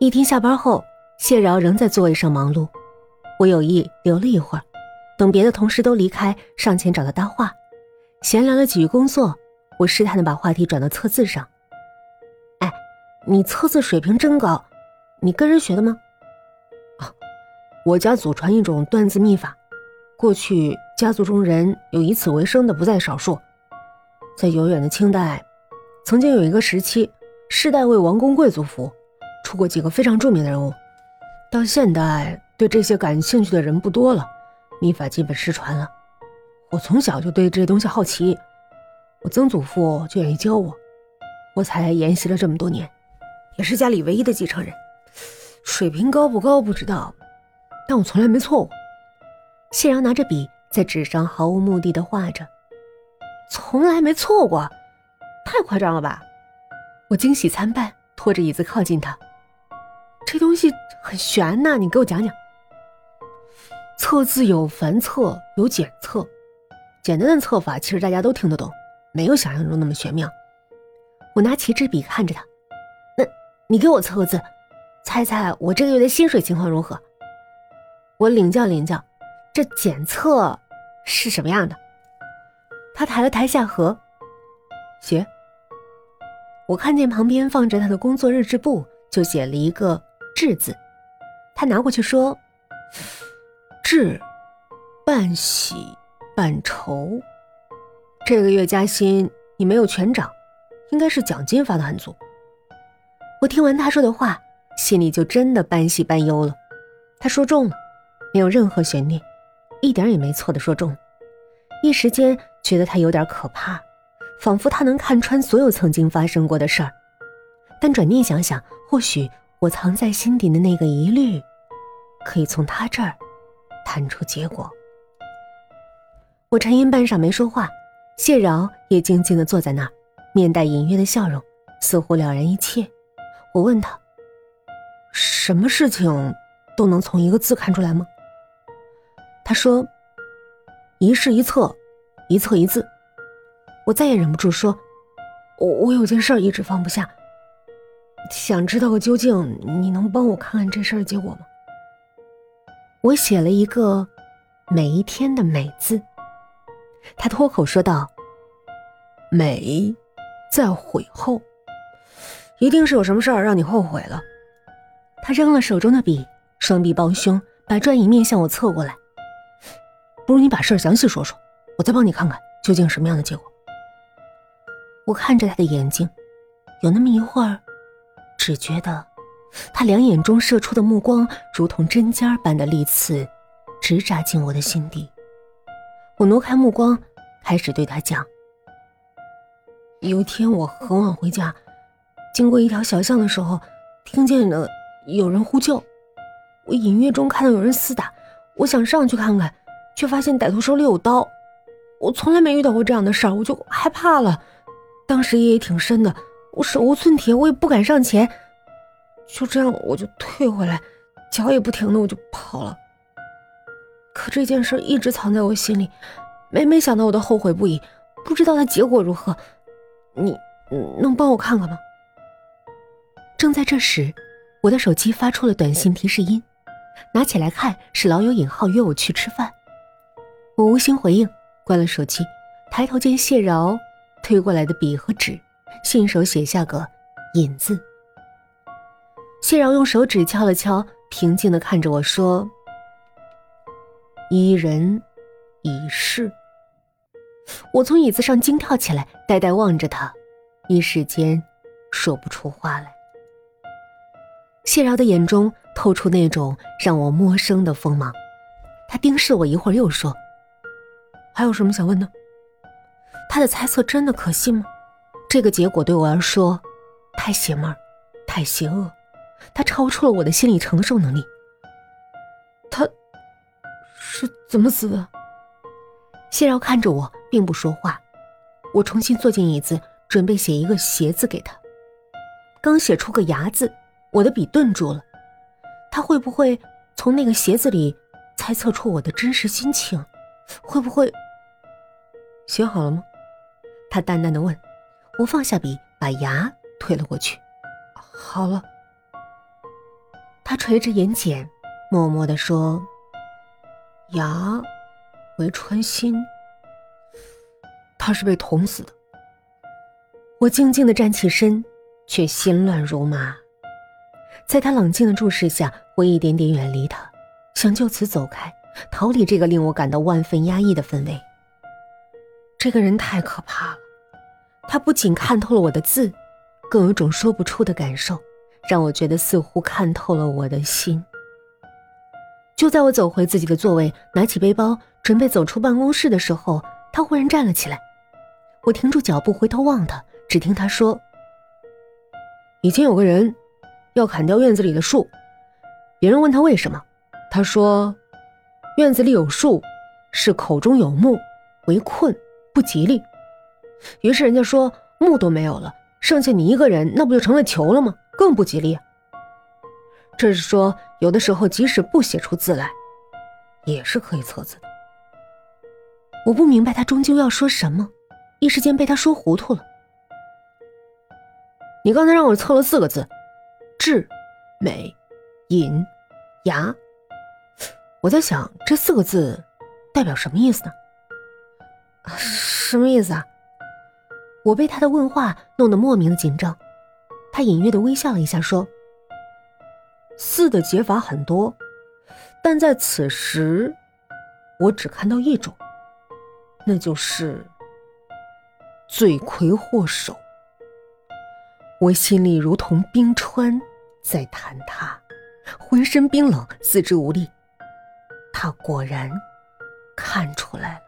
一天下班后，谢饶仍在座位上忙碌。我有意留了一会儿，等别的同事都离开，上前找他搭话，闲聊了几句工作。我试探的把话题转到测字上。哎，你测字水平真高，你跟人学的吗？啊，我家祖传一种断字秘法，过去家族中人有以此为生的不在少数。在遥远的清代，曾经有一个时期，世代为王公贵族服务，出过几个非常著名的人物。到现代。对这些感兴趣的人不多了，秘法基本失传了。我从小就对这东西好奇，我曾祖父就愿意教我，我才研习了这么多年，也是家里唯一的继承人。水平高不高不知道，但我从来没错过。谢阳拿着笔在纸上毫无目的的画着，从来没错过，太夸张了吧？我惊喜参半，拖着椅子靠近他，这东西很玄呐，你给我讲讲。测字有繁测，有简测。简单的测法其实大家都听得懂，没有想象中那么玄妙。我拿起支笔看着他，那你给我测个字，猜猜我这个月的薪水情况如何？我领教领教，这检测是什么样的？他抬了抬下颌，写。我看见旁边放着他的工作日志簿，就写了一个“志”字。他拿过去说。志，半喜半愁。这个月加薪你没有全涨，应该是奖金发的很足。我听完他说的话，心里就真的半喜半忧了。他说中了，没有任何悬念，一点也没错的说中。一时间觉得他有点可怕，仿佛他能看穿所有曾经发生过的事儿。但转念想想，或许我藏在心底的那个疑虑，可以从他这儿。谈出结果，我沉吟半晌没说话，谢饶也静静的坐在那儿，面带隐约的笑容，似乎了然一切。我问他：“什么事情都能从一个字看出来吗？”他说：“一事一策，一策一字。”我再也忍不住说：“我我有件事一直放不下，想知道个究竟，你能帮我看看这事儿结果吗？”我写了一个“每一天”的“每”字，他脱口说道：“美，在悔后，一定是有什么事儿让你后悔了。”他扔了手中的笔，双臂抱胸，把转椅面向我侧过来。不如你把事儿详细说说，我再帮你看看究竟什么样的结果。我看着他的眼睛，有那么一会儿，只觉得。他两眼中射出的目光，如同针尖般的利刺，直扎进我的心底。我挪开目光，开始对他讲：“有一天我很晚回家，经过一条小巷的时候，听见了有人呼救。我隐约中看到有人厮打，我想上去看看，却发现歹徒手里有刀。我从来没遇到过这样的事儿，我就害怕了。当时夜也挺深的，我手无寸铁，我也不敢上前。”就这样，我就退回来，脚也不停的，我就跑了。可这件事一直藏在我心里，每每想到我都后悔不已，不知道它结果如何。你能帮我看看吗？正在这时，我的手机发出了短信提示音，拿起来看，是老友尹浩约我去吃饭。我无心回应，关了手机，抬头见谢饶推过来的笔和纸，信手写下个“尹”字。谢饶用手指敲了敲，平静的看着我说：“一人一事。”我从椅子上惊跳起来，呆呆望着他，一时间说不出话来。谢饶的眼中透出那种让我陌生的锋芒，他盯视我一会儿，又说：“还有什么想问的？他的猜测真的可信吗？这个结果对我来说太邪门，太邪恶。”他超出了我的心理承受能力。他是怎么死的？谢饶看着我，并不说话。我重新坐进椅子，准备写一个“邪”字给他。刚写出个“牙”字，我的笔顿住了。他会不会从那个“邪”字里猜测出我的真实心情？会不会写好了吗？他淡淡的问。我放下笔，把“牙”推了过去。好了。他垂着眼睑，默默地说：“牙为穿心，他是被捅死的。”我静静的站起身，却心乱如麻。在他冷静的注视下，我一点点远离他，想就此走开，逃离这个令我感到万分压抑的氛围。这个人太可怕了，他不仅看透了我的字，更有种说不出的感受，让我觉得似乎看透了我的心。就在我走回自己的座位，拿起背包准备走出办公室的时候，他忽然站了起来。我停住脚步，回头望他。只听他说：“以前有个人要砍掉院子里的树，别人问他为什么，他说：院子里有树是口中有木，为困不吉利。于是人家说木都没有了，剩下你一个人，那不就成了囚了吗？更不吉利。这是说，有的时候即使不写出字来，也是可以测字的。我不明白他终究要说什么，一时间被他说糊涂了。”你刚才让我测了四个字，智、美、隐、牙。我在想这四个字代表什么意思呢？什么意思啊？我被他的问话弄得莫名的紧张。他隐约的微笑了一下，说：“四的解法很多，但在此时，我只看到一种，那就是罪魁祸首。”我心里如同冰川在坍塌，浑身冰冷，四肢无力。他果然看出来了。